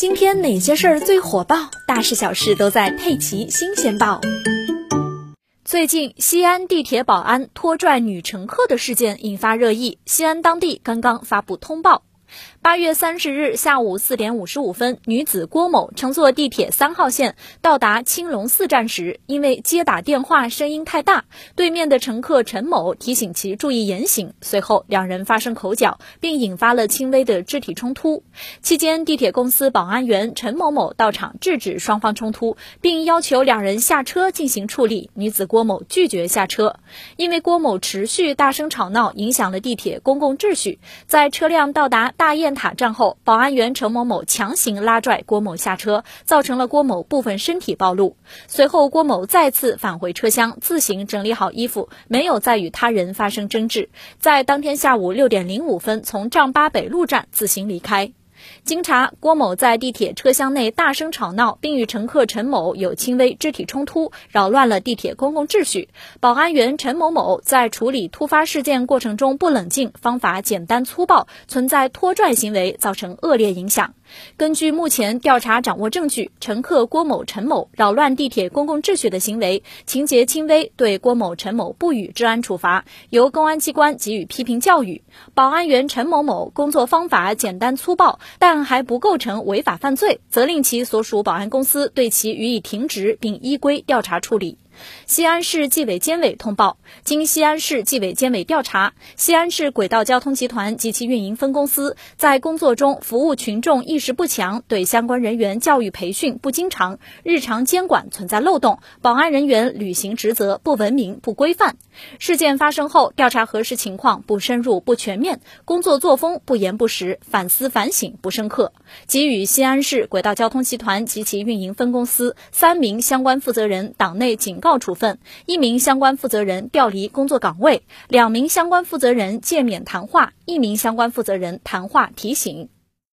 今天哪些事儿最火爆？大事小事都在《佩奇新鲜报》。最近，西安地铁保安拖拽女乘客的事件引发热议，西安当地刚刚发布通报。八月三十日下午四点五十五分，女子郭某乘坐地铁三号线到达青龙寺站时，因为接打电话声音太大，对面的乘客陈某提醒其注意言行，随后两人发生口角，并引发了轻微的肢体冲突。期间，地铁公司保安员陈某某到场制止双方冲突，并要求两人下车进行处理。女子郭某拒绝下车，因为郭某持续大声吵闹，影响了地铁公共秩序。在车辆到达。大雁塔站后，保安员陈某某强行拉拽郭某下车，造成了郭某部分身体暴露。随后，郭某再次返回车厢，自行整理好衣服，没有再与他人发生争执。在当天下午六点零五分，从丈八北路站自行离开。经查，郭某在地铁车厢内大声吵闹，并与乘客陈某有轻微肢体冲突，扰乱了地铁公共秩序。保安员陈某某在处理突发事件过程中不冷静，方法简单粗暴，存在拖拽行为，造成恶劣影响。根据目前调查掌握证据，乘客郭某、陈某扰乱地铁公共秩序的行为情节轻微，对郭某、陈某不予治安处罚，由公安机关给予批评教育。保安员陈某某工作方法简单粗暴，但还不构成违法犯罪，责令其所属保安公司对其予以停职，并依规调查处理。西安市纪委监委通报，经西安市纪委监委调查，西安市轨道交通集团及其运营分公司在工作中服务群众意识不强，对相关人员教育培训不经常，日常监管存在漏洞，保安人员履行职责不文明不规范。事件发生后，调查核实情况不深入不全面，工作作风不严不实，反思反省不深刻，给予西安市轨道交通集团及其运营分公司三名相关负责人党内警告。处分一名相关负责人调离工作岗位，两名相关负责人诫勉谈话，一名相关负责人谈话提醒。